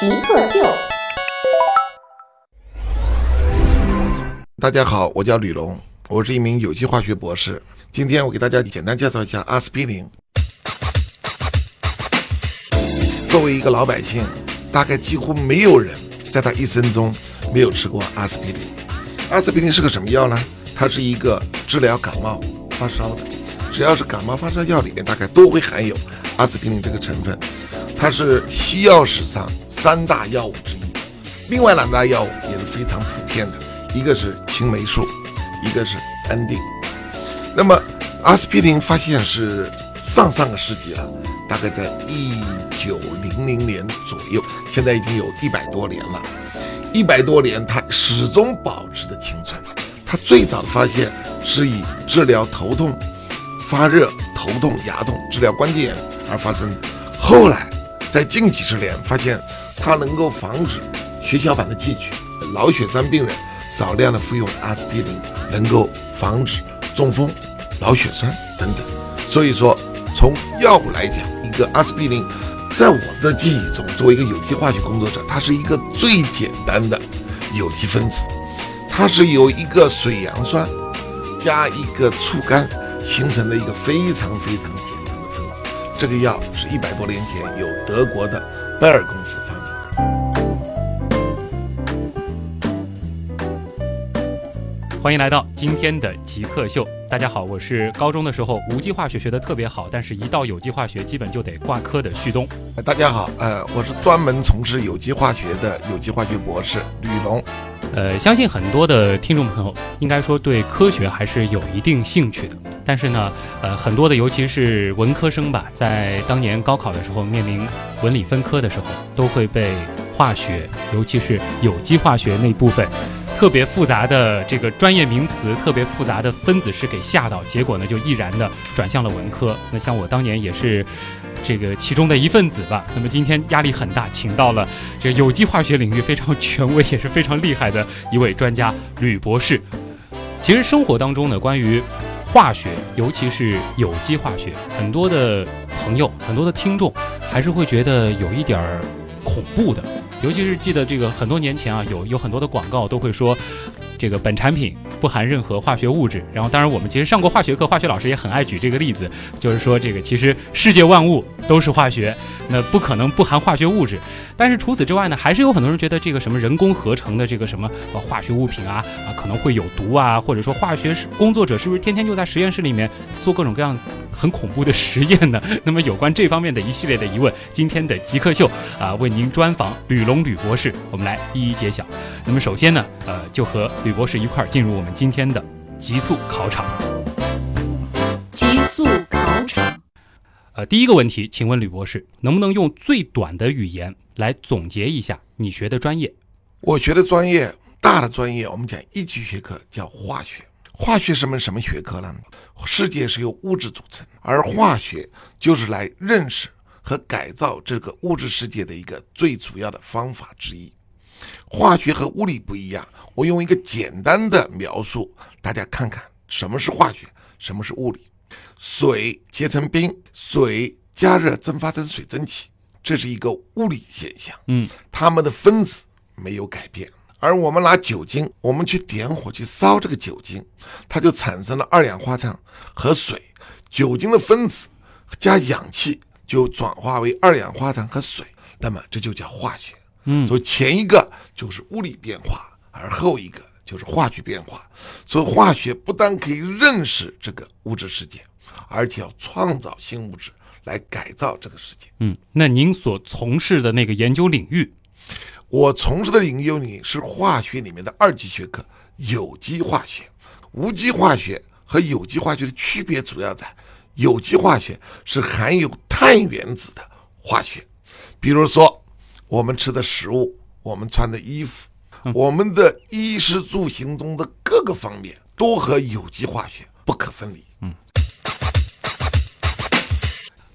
极客秀。大家好，我叫吕龙，我是一名有机化学博士。今天我给大家简单介绍一下阿司匹林。作为一个老百姓，大概几乎没有人在他一生中没有吃过阿司匹林。阿司匹林是个什么药呢？它是一个治疗感冒发烧的，只要是感冒发烧药里面，大概都会含有阿司匹林这个成分。它是西药史上三大药物之一，另外两大药物也是非常普遍的。一个是青霉素，一个是安定。那么阿司匹林发现是上上个世纪了，大概在一九零零年左右，现在已经有一百多年了。一百多年，它始终保持着青春。它最早的发现是以治疗头痛、发热、头痛、牙痛、治疗关节炎而发生的。后来在近几十年，发现它能够防止血小板的汲取，脑血栓病人。少量的服用阿司匹林能够防止中风、脑血栓等等。所以说，从药物来讲，一个阿司匹林，在我的记忆中，作为一个有机化学工作者，它是一个最简单的有机分子。它是由一个水杨酸加一个醋苷形成的一个非常非常。这个药是一百多年前由德国的贝尔公司发明的。欢迎来到今天的极客秀。大家好，我是高中的时候无机化学学的特别好，但是一到有机化学基本就得挂科的旭东。大家好，呃，我是专门从事有机化学的有机化学博士吕龙。呃，相信很多的听众朋友应该说对科学还是有一定兴趣的，但是呢，呃，很多的尤其是文科生吧，在当年高考的时候面临文理分科的时候，都会被化学，尤其是有机化学那部分。特别复杂的这个专业名词，特别复杂的分子式给吓到，结果呢就毅然的转向了文科。那像我当年也是这个其中的一份子吧。那么今天压力很大，请到了这有机化学领域非常权威也是非常厉害的一位专家吕博士。其实生活当中呢，关于化学，尤其是有机化学，很多的朋友、很多的听众还是会觉得有一点儿恐怖的。尤其是记得这个很多年前啊，有有很多的广告都会说，这个本产品不含任何化学物质。然后，当然我们其实上过化学课，化学老师也很爱举这个例子，就是说这个其实世界万物都是化学，那不可能不含化学物质。但是除此之外呢，还是有很多人觉得这个什么人工合成的这个什么呃化学物品啊啊可能会有毒啊，或者说化学工作者是不是天天就在实验室里面做各种各样很恐怖的实验呢？那么有关这方面的一系列的疑问，今天的极客秀啊为您专访吕龙吕博士，我们来一一揭晓。那么首先呢，呃，就和吕博士一块儿进入我们今天的极速考场。极速考场。呃，第一个问题，请问吕博士，能不能用最短的语言来总结一下你学的专业？我学的专业，大的专业，我们讲一级学科叫化学。化学是门什么学科呢？世界是由物质组成，而化学就是来认识和改造这个物质世界的一个最主要的方法之一。化学和物理不一样，我用一个简单的描述，大家看看什么是化学，什么是物理。水结成冰，水加热蒸发成水蒸气，这是一个物理现象。嗯，它们的分子没有改变。而我们拿酒精，我们去点火去烧这个酒精，它就产生了二氧化碳和水。酒精的分子加氧气就转化为二氧化碳和水，那么这就叫化学。嗯所以前一个就是物理变化，而后一个就是化学变化。所以化学不但可以认识这个物质世界，而且要创造新物质来改造这个世界。嗯，那您所从事的那个研究领域，我从事的研究领域是化学里面的二级学科——有机化学。无机化学和有机化学的区别主要在，有机化学是含有碳原子的化学，比如说我们吃的食物，我们穿的衣服，我们的衣食住行中的各个方面都和有机化学不可分离。嗯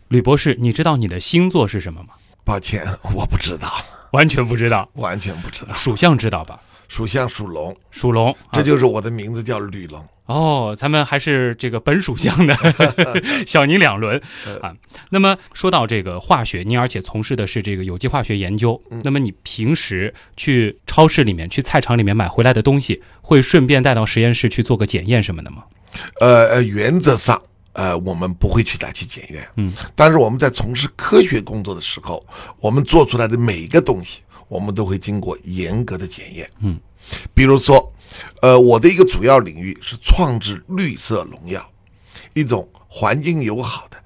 吕博士，你知道你的星座是什么吗？抱歉，我不知道，完全不知道。完全不知道。属相知道吧？属相属龙，属龙，啊这就是我的名字叫吕龙。哦，咱们还是这个本属相的，小您两轮啊。那么说到这个化学，您而且从事的是这个有机化学研究，那么你平时去超市里面、去菜场里面买回来的东西，会顺便带到实验室去做个检验什么的吗？呃呃，原则上，呃，我们不会去拿去检验，嗯，但是我们在从事科学工作的时候，我们做出来的每一个东西，我们都会经过严格的检验，嗯，比如说，呃，我的一个主要领域是创制绿色农药，一种环境友好的、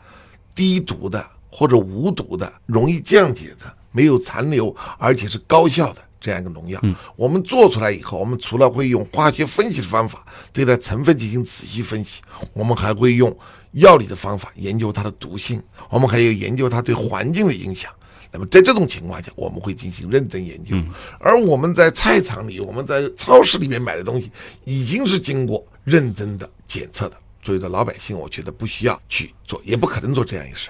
低毒的或者无毒的、容易降解的、没有残留，而且是高效的这样一个农药。我们做出来以后，我们除了会用化学分析的方法对它成分进行仔细分析，我们还会用药理的方法研究它的毒性，我们还有研究它对环境的影响。那么在这种情况下，我们会进行认真研究，而我们在菜场里、我们在超市里面买的东西，已经是经过认真的检测的。所以说，老百姓我觉得不需要去做，也不可能做这样一事。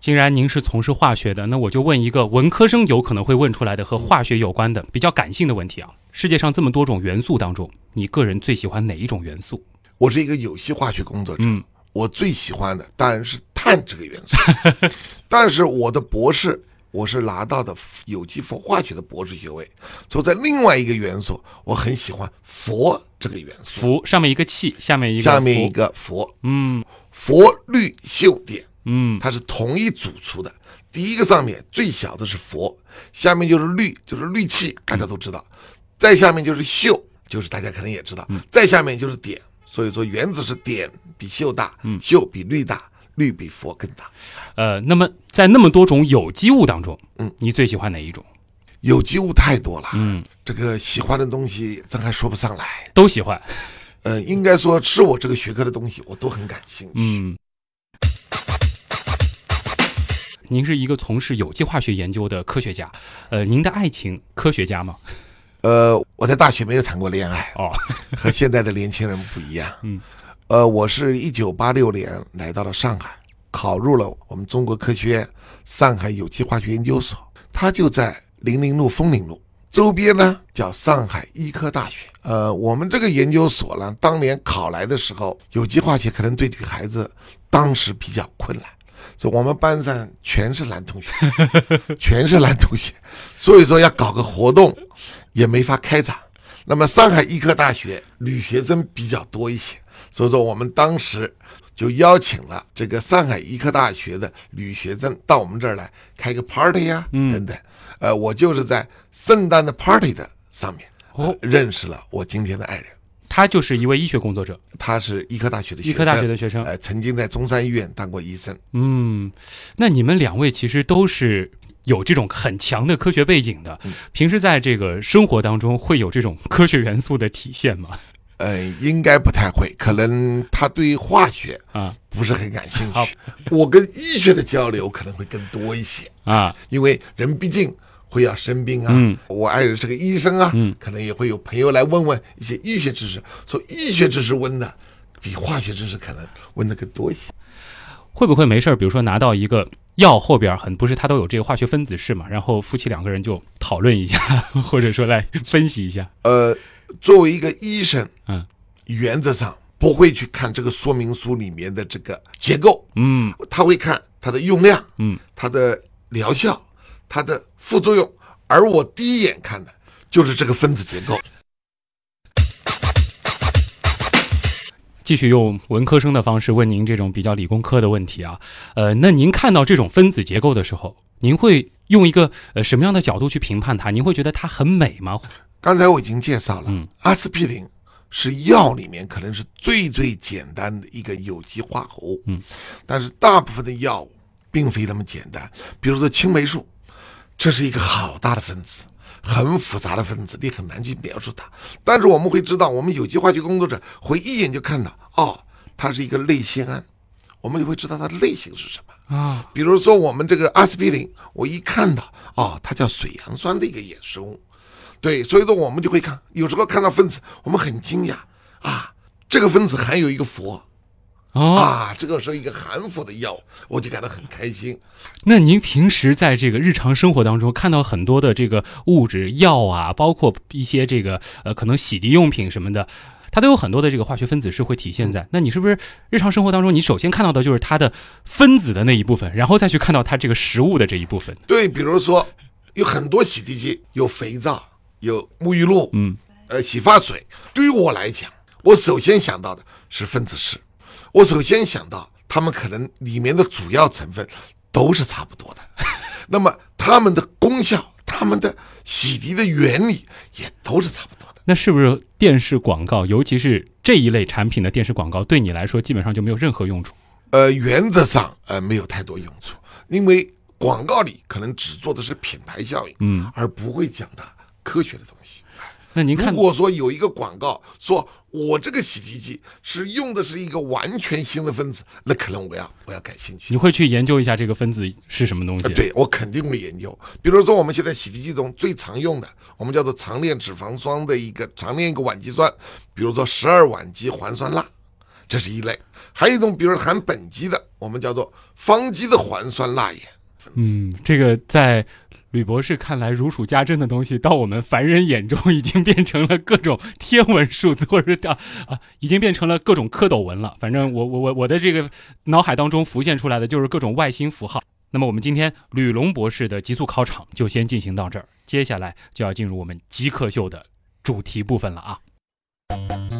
既然您是从事化学的，那我就问一个文科生有可能会问出来的和化学有关的比较感性的问题啊。世界上这么多种元素当中，你个人最喜欢哪一种元素？我是一个有机化学工作者，嗯。我最喜欢的当然是碳这个元素，但是我的博士我是拿到的有机化学的博士学位，所以在另外一个元素，我很喜欢佛这个元素，佛上面一个气，下面一个下面一个佛，嗯。氟氯溴碘，嗯它是同一组出的。第一个上面最小的是佛，下面就是氯，就是氯气，大家都知道。再下面就是溴，就是大家可能也知道。再下面就是碘，所以说原子是碘比溴大，溴比氯大，氯比佛更大。呃，那么在那么多种有机物当中，嗯，你最喜欢哪一种？有机物太多了，嗯，这个喜欢的东西咱还说不上来。都喜欢。呃，应该说吃我这个学科的东西，我都很感兴趣。嗯，您是一个从事有机化学研究的科学家，呃，您的爱情科学家吗？呃，我在大学没有谈过恋爱，哦，和现在的年轻人不一样。嗯，呃，我是一九八六年来到了上海，考入了我们中国科学院上海有机化学研究所，它就在零陵路、枫林路，周边呢叫上海医科大学。呃，我们这个研究所呢，当年考来的时候，有机化学可能对女孩子当时比较困难。所以我们班上全是男同学，全是男同学，所以说要搞个活动也没法开展。那么上海医科大学女学生比较多一些，所以说我们当时就邀请了这个上海医科大学的女学生到我们这儿来开个 party 呀、嗯等等。呃，我就是在圣诞的 party 的上面认识了我今天的爱人，他就是一位医学工作者，他是医科大学的学生，医科大学的学生。呃，曾经在中山医院当过医生。嗯，那你们两位其实都是有这种很强的科学背景的，嗯平时在这个生活当中会有这种科学元素的体现吗？呃，应该不太会，可能他对化学啊不是很感兴好趣。我跟医学的交流可能会更多一些，啊，因为人毕竟会要生病啊。嗯我爱人是个医生啊，嗯可能也会有朋友来问问一些医学知识，所以医学知识问的比化学知识可能问的更多一些。会不会没事儿？比如说拿到一个药后边很不是它都有这个化学分子式嘛，然后夫妻两个人就讨论一下，或者说来分析一下。呃，作为一个医生，嗯原则上不会去看这个说明书里面的这个结构，嗯他会看它的用量，嗯，它的疗效，它的副作用，而我第一眼看的就是这个分子结构。继续用文科生的方式问您这种比较理工科的问题啊，呃，那您看到这种分子结构的时候，您会用一个呃什么样的角度去评判它？您会觉得它很美吗？刚才我已经介绍了，嗯阿司匹林是药里面可能是最最简单的一个有机化合物，嗯，但是大部分的药物并非那么简单，比如说青霉素，这是一个好大的分子。很复杂的分子，你很难去描述它。但是我们会知道，我们有机化学工作者会一眼就看到，哦，它是一个类酰胺，我们就会知道它的类型是什么。啊，比如说我们这个阿司匹林，我一看到哦，它叫水杨酸的一个衍生物，对，所以说我们就会看，有时候看到分子，我们很惊讶啊，这个分子含有一个氟哦，啊，这个是一个含服的药，我就感到很开心。那您平时在这个日常生活当中看到很多的这个物质药啊，包括一些这个呃可能洗涤用品什么的，它都有很多的这个化学分子是会体现在。那你是不是日常生活当中你首先看到的就是它的分子的那一部分，然后再去看到它这个食物的这一部分？对，比如说有很多洗涤剂，有肥皂，有沐浴露，嗯，呃，洗发水。对于我来讲，我首先想到的是分子式，我首先想到它们可能里面的主要成分都是差不多的，那么它们的功效、它们的洗涤的原理也都是差不多的。那是不是电视广告，尤其是这一类产品的电视广告，对你来说基本上就没有任何用处？呃，原则上呃没有太多用处，因为广告里可能只做的是品牌效应，嗯，而不会讲到科学的东西。那您看如，果说有一个广告说我这个洗涤剂是用的是一个完全新的分子，那可能我要我要感兴趣。你会去研究一下这个分子是什么东西？呃，，对我肯定会研究。比如说我们现在洗涤剂中最常用的，我们叫做长链脂肪酸的一个长链一个烷基酸，比如说十二烷基环酸钠，这是一类。还有一种，比如含苯基的，我们叫做芳基的环酸钠盐。嗯，这个在吕博士看来如数家珍的东西，到我们凡人眼中已经变成了各种天文数字，或者是啊，已经变成了各种蝌蚪文了。反正我我我我的这个脑海当中浮现出来的就是各种外星符号。那么我们今天吕龙博士的极速考场就先进行到这儿，接下来就要进入我们极客秀的主题部分了啊。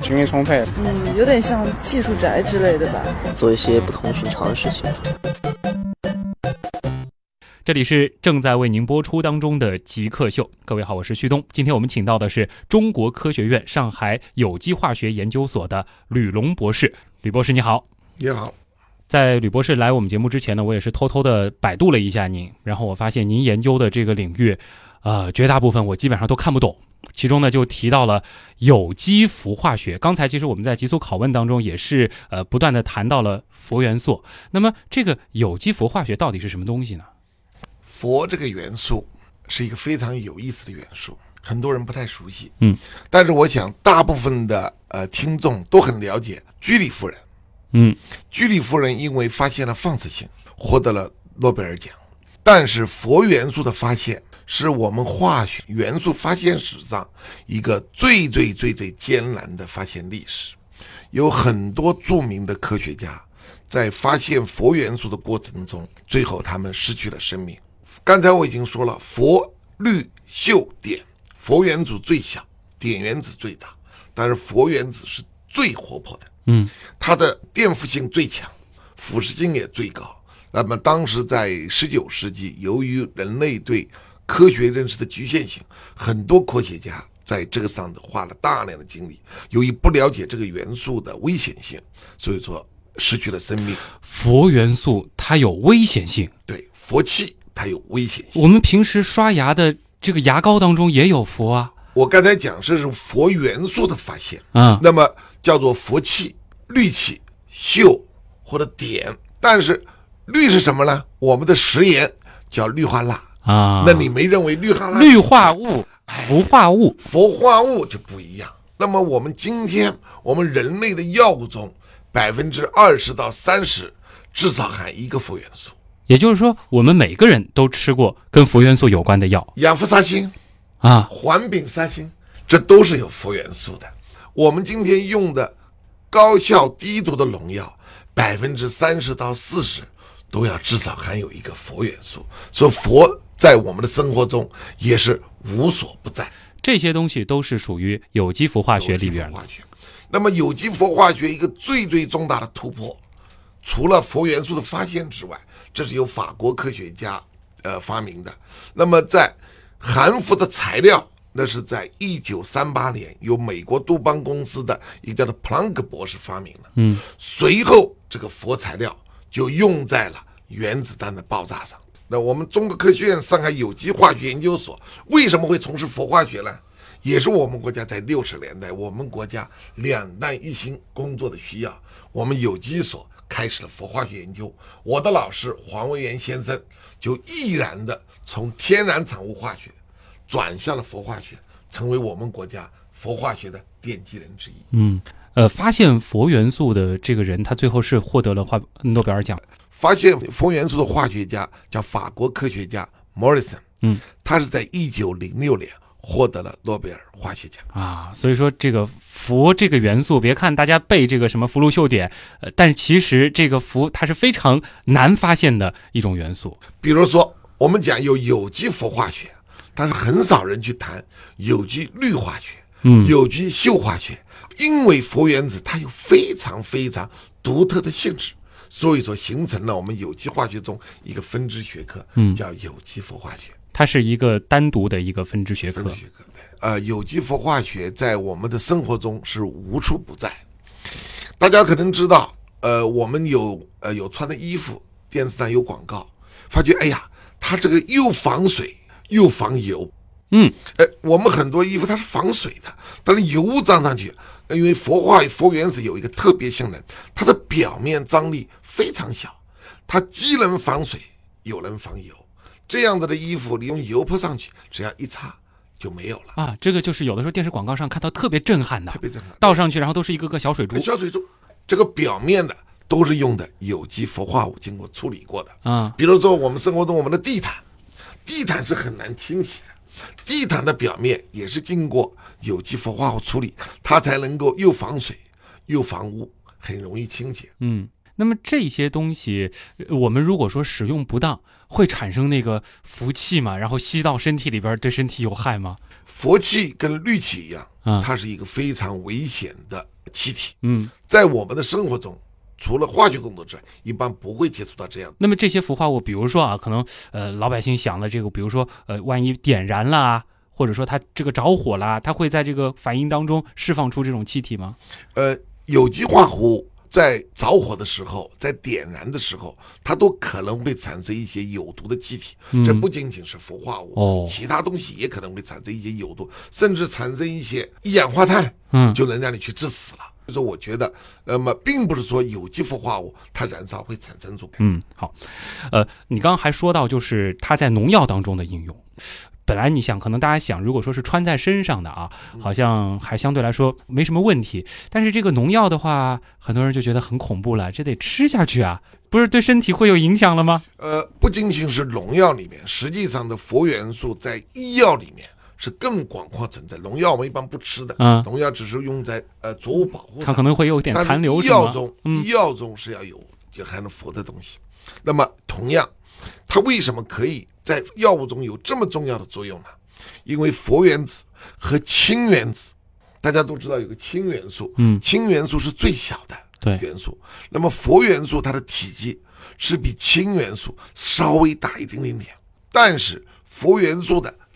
精力充沛。嗯，有点像技术宅之类的吧。做一些不同寻常的事情。这里是正在为您播出当中的极客秀，各位好，我是旭东。今天我们请到的是中国科学院上海有机化学研究所的吕龙博士。吕博士你好，你好，在吕博士来我们节目之前呢，我也是偷偷的百度了一下您，然后我发现您研究的这个领域，呃，绝大部分我基本上都看不懂。其中呢，就提到了有机氟化学。刚才其实我们在极速拷问当中也是呃不断的谈到了氟元素。那么这个有机氟化学到底是什么东西呢？氟这个元素是一个非常有意思的元素，很多人不太熟悉。嗯，但是我想大部分的呃听众都很了解居里夫人。嗯，居里夫人因为发现了放射性，获得了诺贝尔奖。但是氟元素的发现是我们化学元素发现史上一个最最最最艰难的发现历史，有很多著名的科学家在发现氟元素的过程中，最后他们失去了生命。刚才我已经说了，氟、氯、溴、碘，氟原子最小，碘原子最大，但是氟原子是最活泼的。嗯，它的颠覆性最强，腐蚀性也最高。那么当时在十九世纪，由于人类对科学认识的局限性，很多科学家在这个上头花了大量的精力。由于不了解这个元素的危险性，所以说失去了生命。氟元素它有危险性，对，氟气它有危险性。我们平时刷牙的这个牙膏当中也有氟啊。我刚才讲这是氟元素的发现，嗯，那么叫做氟气、氯气、溴或者碘，但是氯是什么呢？我们的食盐叫氯化钠啊那你没认为氯化钠氯化物、氟化物，氟化物就不一样。那么我们今天我们人类的药物中，百分之二十到三十至少含一个氟元素，也就是说，我们每个人都吃过跟氟元素有关的药氧氟沙星、啊。环丙沙星，这都是有氟元素的。我们今天用的高效低毒的农药，百分之三十到四十都要至少含有一个氟元素，所以氟在我们的生活中也是无所不在。这些东西都是属于有机氟化学里边的化。学。那么有机氟化学一个最最重大的突破，除了氟元素的发现之外，这是由法国科学家呃发明的。那么在含氟的材料，那是在一九三八年由美国杜邦公司的一个叫做普朗克博士发明的。嗯，随后这个氟材料就用在了原子弹的爆炸上。那我们中国科学院上海有机化学研究所为什么会从事氟化学呢？也是我们国家在六十年代，我们国家两弹一星工作的需要，我们有机所开始了氟化学研究。我的老师黄维元先生就毅然的从天然产物化学转向了佛化学，成为我们国家佛化学的奠基人之一。嗯，呃，发现佛元素的这个人，他最后是获得了化诺贝尔奖。发现佛元素的化学家叫法国科学家 Morrison，嗯，他是在一九零六年。获得了诺贝尔化学奖啊，所以说这个氟这个元素，别看大家背这个什么氟氯溴碘，呃，但其实这个氟它是非常难发现的一种元素。比如说，我们讲有有机氟化学，但是很少人去谈有机氯化学，嗯，有机溴化学，因为氟原子它有非常非常独特的性质，所以说形成了我们有机化学中一个分支学科，嗯，叫有机氟化学。它是一个单独的一个分支学科。学科呃，有机氟化学在我们的生活中是无处不在。大家可能知道，呃，我们有呃有穿的衣服，电视上有广告，发觉哎呀，它这个又防水又防油。嗯，哎，我们很多衣服它是防水的，但是油沾上去，因为氟化氟原子有一个特别性能，它的表面张力非常小，它既能防水又能防油。这样子的衣服，你用油泼上去，只要一擦就没有了啊！这个就是有的时候电视广告上看到特别震撼的，特别震撼，倒上去然后都是一个个小水珠，小水珠，这个表面的都是用的有机氟化物经过处理过的啊。比如说我们生活中我们的地毯，地毯是很难清洗的，地毯的表面也是经过有机氟化物处理，它才能够又防水又防污，很容易清洁。嗯。那么这些东西，我们如果说使用不当，会产生那个氟气嘛？然后吸到身体里边，对身体有害吗？氟气跟氯气一样，啊，它是一个非常危险的气体。嗯，在我们的生活中，除了化学工作之外，一般不会接触到这样。那么这些氟化物，比如说啊，可能呃老百姓想的这个，比如说呃，万一点燃了，或者说它这个着火啦，它会在这个反应当中释放出这种气体吗？呃，有机化合物。在着火的时候，在点燃的时候，它都可能会产生一些有毒的气体。这不仅仅是氟化物，哦，其他东西也可能会产生一些有毒，甚至产生一些一氧化碳，嗯，就能让你去致死了。所以说，我觉得，那么并不是说有机氟化物它燃烧会产生出。嗯，好，呃，你刚刚还说到，就是它在农药当中的应用。本来你想，可能大家想，如果说是穿在身上的啊，好像还相对来说没什么问题。但是这个农药的话，很多人就觉得很恐怖了，这得吃下去啊，不是对身体会有影响了吗？呃，不仅仅是农药里面，实际上的氟元素在医药里面是更广阔存在。农药我们一般不吃的，嗯，农药只是用在呃作物保护上，它可能会有点残留。医药中，医药中是要有就含了氟的东西。那么同样，它为什么可以？在药物中有这么重要的作用呢？因为氟原子和氢原子，大家都知道有个氢元素，嗯，氢元素是最小的对元素。那么氟元素它的体积是比氢元素稍微大一点点点，但是氟元素的拉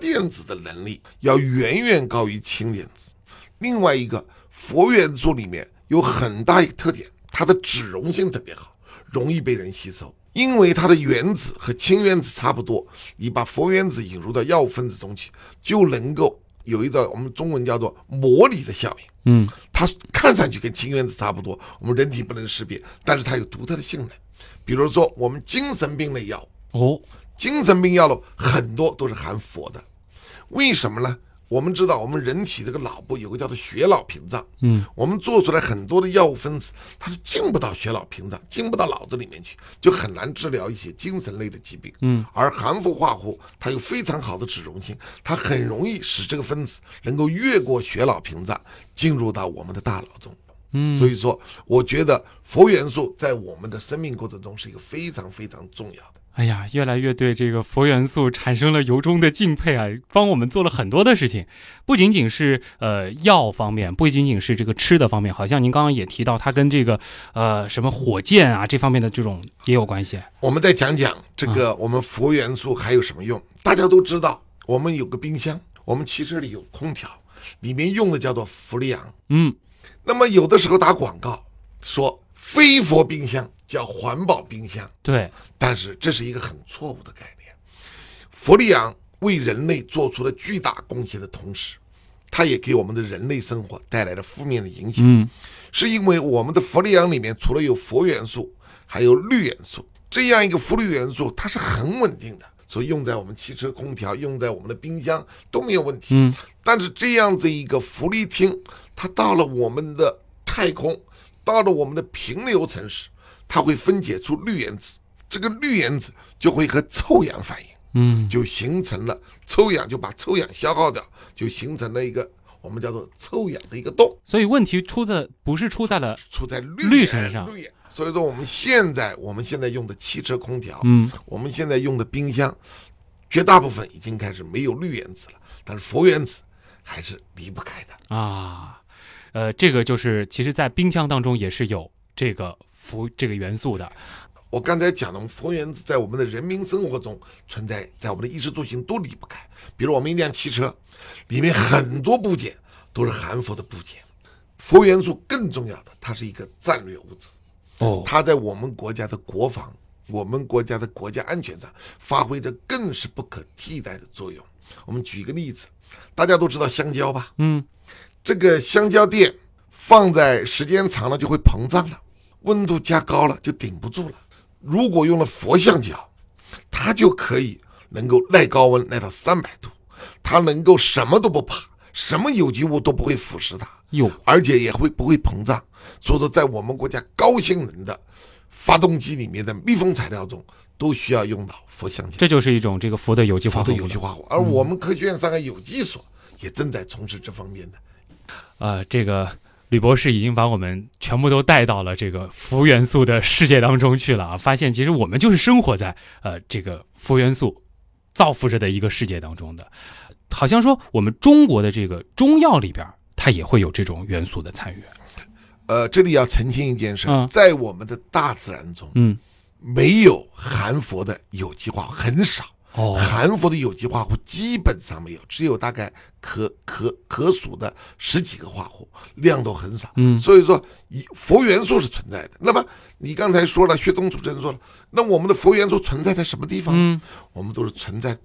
电子的能力要远远高于氢原子。另外一个，氟元素里面有很大一个特点，它的脂溶性特别好，容易被人吸收。因为它的原子和氢原子差不多，你把氟原子引入到药物分子中去，就能够有一个我们中文叫做模拟的效应。嗯，它看上去跟氢原子差不多，我们人体不能识别，但是它有独特的性能。比如说我们精神病类药哦，精神病药物很多都是含氟的，为什么呢？我们知道，我们人体这个脑部有个叫做血脑屏障，嗯，我们做出来很多的药物分子，它是进不到血脑屏障，进不到脑子里面去，就很难治疗一些精神类的疾病，嗯，而含氟化合物它有非常好的脂溶性，它很容易使这个分子能够越过血脑屏障进入到我们的大脑中，嗯，所以说，我觉得氟元素在我们的生命过程中是一个非常非常重要的。哎呀，越来越对这个氟元素产生了由衷的敬佩啊！帮我们做了很多的事情，不仅仅是呃药方面，不仅仅是这个吃的方面，好像您刚刚也提到，它跟这个呃什么火箭啊这方面的这种也有关系。我们再讲讲这个我们氟元素还有什么用？大家都知道，我们有个冰箱，我们汽车里有空调，里面用的叫做氟利昂。嗯，那么有的时候打广告说非氟冰箱。叫环保冰箱，对，但是这是一个很错误的概念。氟利昂为人类做出了巨大贡献的同时，它也给我们的人类生活带来了负面的影响。嗯，是因为我们的氟利昂里面除了有氟元素，还有氯元素，这样一个氟氯元素它是很稳定的，所以用在我们汽车空调、用在我们的冰箱都没有问题。嗯，但是这样子一个氟利烃，它到了我们的太空，到了我们的平流层时。它会分解出氯原子，这个氯原子就会和臭氧反应，嗯，就形成了臭氧，就把臭氧消耗掉，就形成了一个我们叫做臭氧的一个洞。所以问题出在不是出在了出在氯身上。氯。所以说我们现在我们现在用的汽车空调，嗯，我们现在用的冰箱，绝大部分已经开始没有氯原子了，但是氟原子还是离不开的啊。呃，这个就是其实，在冰箱当中也是有这个。氟这个元素的，我刚才讲了，氟原子在我们的人民生活中存在，在我们的衣食住行都离不开。比如我们一辆汽车，里面很多部件都是含氟的部件。氟元素更重要的，它是一个战略物质。哦，它在我们国家的国防、我们国家的国家安全上发挥着更是不可替代的作用。我们举一个例子，大家都知道香蕉吧？嗯，这个香蕉垫放在时间长了就会膨胀了。温度加高了就顶不住了。如果用了佛橡胶，它就可以能够耐高温，耐到三百度，它能够什么都不怕，什么有机物都不会腐蚀它，哟，而且也会不会膨胀。所以说，在我们国家高性能的发动机里面的密封材料中，都需要用到佛橡胶。这就是一种这个佛的有机化合物。有机化合物，而我们科学院上海有机所也正在从事这方面的。呃，这个。吕博士已经把我们全部都带到了这个氟元素的世界当中去了啊！发现其实我们就是生活在呃这个氟元素造福着的一个世界当中的，好像说我们中国的这个中药里边，它也会有这种元素的参与。呃，这里要澄清一件事，在我们的大自然中，嗯，没有含氟的有机化很少。哦，含氟的有机化合物基本上没有，只有大概可可可数的十几个化合物，量都很少。嗯，所以说，以氟元素是存在的。那么你刚才说了，薛东主任说了，那我们的氟元素存在在什么地方？嗯，我们都是存在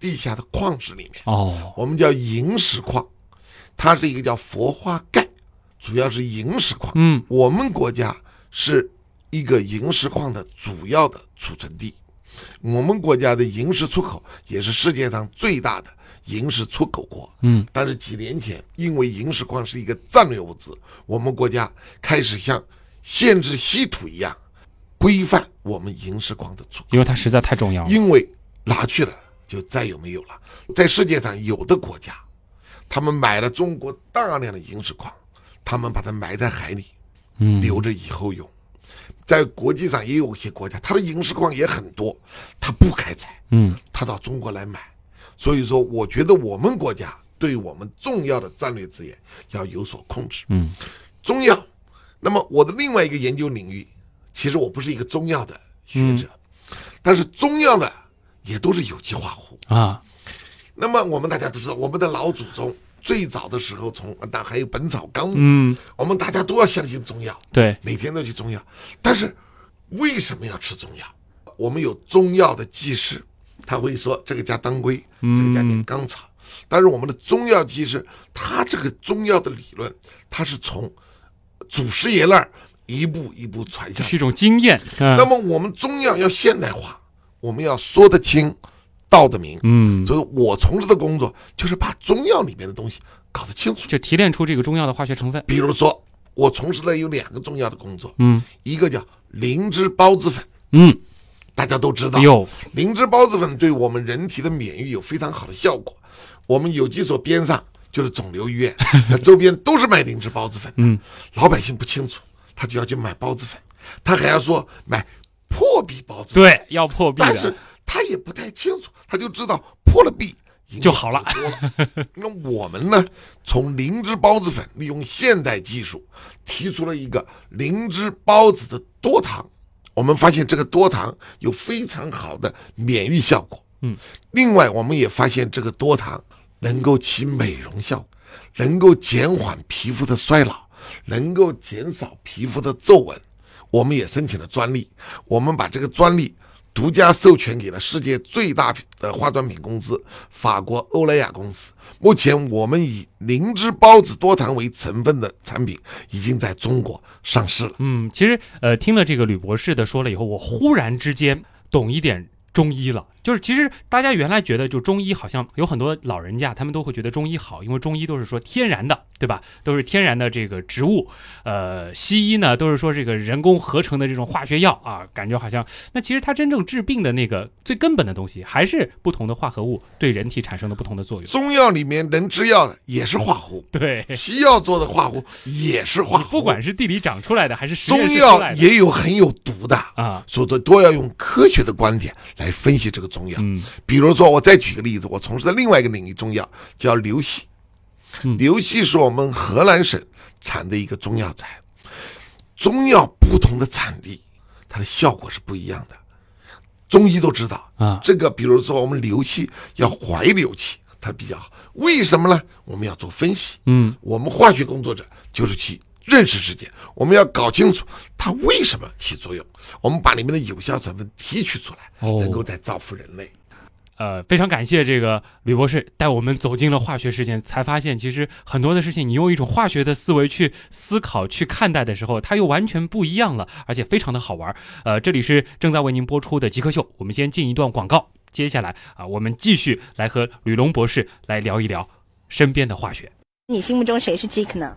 地下的矿石里面。哦，我们叫萤石矿，它是一个叫氟化钙，主要是萤石矿。嗯，我们国家是一个萤石矿的主要的储存地。我们国家的银石出口也是世界上最大的银石出口国。嗯，但是几年前，因为银石矿是一个战略物资，我们国家开始像限制稀土一样规范我们银石矿的出口，因为它实在太重要了。因为拿去了就再也没有了。在世界上有的国家，他们买了中国大量的银石矿，他们把它埋在海里，嗯，留着以后用。在国际上也有一些国家，它的萤石矿也很多，它不开采，嗯，它到中国来买。所以说，我觉得我们国家对我们重要的战略资源要有所控制。嗯，中药。那么我的另外一个研究领域，其实我不是一个中药的学者，但是中药呢也都是有机化合物啊。那么我们大家都知道，我们的老祖宗。最早的时候，从那还有《本草纲目》，嗯，我们大家都要相信中药，对，每天都去中药。但是为什么要吃中药？我们有中药的技师，他会说这个加当归，这个加点甘草。但是我们的中药技师，他这个中药的理论，他是从祖师爷那儿一步一步传下，是一种经验。那么我们中药要现代化，我们要说得清。道的名，嗯，所以我从事的工作就是把中药里面的东西搞得清楚，就提炼出这个中药的化学成分。比如说，我从事了有两个中药的工作，嗯，一个叫灵芝孢子粉，嗯，大家都知道，有灵芝孢子粉对我们人体的免疫有非常好的效果。我们有机所边上就是肿瘤医院，那周边都是卖灵芝孢子粉，嗯，老百姓不清楚，他就要去买孢子粉，他还要说买破壁孢子粉，对，要破壁但是的，他也不太清楚，他就知道破了壁就好了。那我们呢，从灵芝孢子粉利用现代技术提出了一个灵芝孢子的多糖，我们发现这个多糖有非常好的免疫效果。嗯，另外我们也发现这个多糖能够起美容效果，能够减缓皮肤的衰老，能够减少皮肤的皱纹。我们也申请了专利，我们把这个专利独家授权给了世界最大的化妆品公司法国欧莱雅公司。目前，我们以灵芝孢子多糖为成分的产品已经在中国上市了。嗯，其实呃，听了这个吕博士的说了以后，我忽然之间懂一点中医了。就是其实大家原来觉得就中医好像有很多老人家他们都会觉得中医好，因为中医都是说天然的，对吧？都是天然的这个植物。呃，西医呢都是说这个人工合成的这种化学药啊，感觉好像那其实它真正治病的那个最根本的东西，还是不同的化合物对人体产生的不同的作用。中药里面能制药的也是化合物，对，西药做的化合物也是化合物。不管是地里长出来的还是实验中药也有很有毒的啊，所以说都要用科学的观点来分析这个中药。嗯，比如说，我再举个例子，我从事的另外一个领域中药叫刘系，嗯刘系是我们河南省产的一个中药材。中药不同的产地，它的效果是不一样的。中医都知道啊，这个比如说我们刘气要怀刘气，它比较好。为什么呢？我们要做分析。嗯，我们化学工作者就是去认识世界，我们要搞清楚它为什么起作用，我们把里面的有效成分提取出来，哦能够再造福人类。呃，非常感谢这个吕博士带我们走进了化学世界，才发现其实很多的事情，你用一种化学的思维去思考、去看待的时候，它又完全不一样了，而且非常的好玩。呃，这里是正在为您播出的极客秀，我们先进一段广告，接下来啊，我们继续来和吕龙博士来聊一聊身边的化学。你心目中谁是 Jake 呢？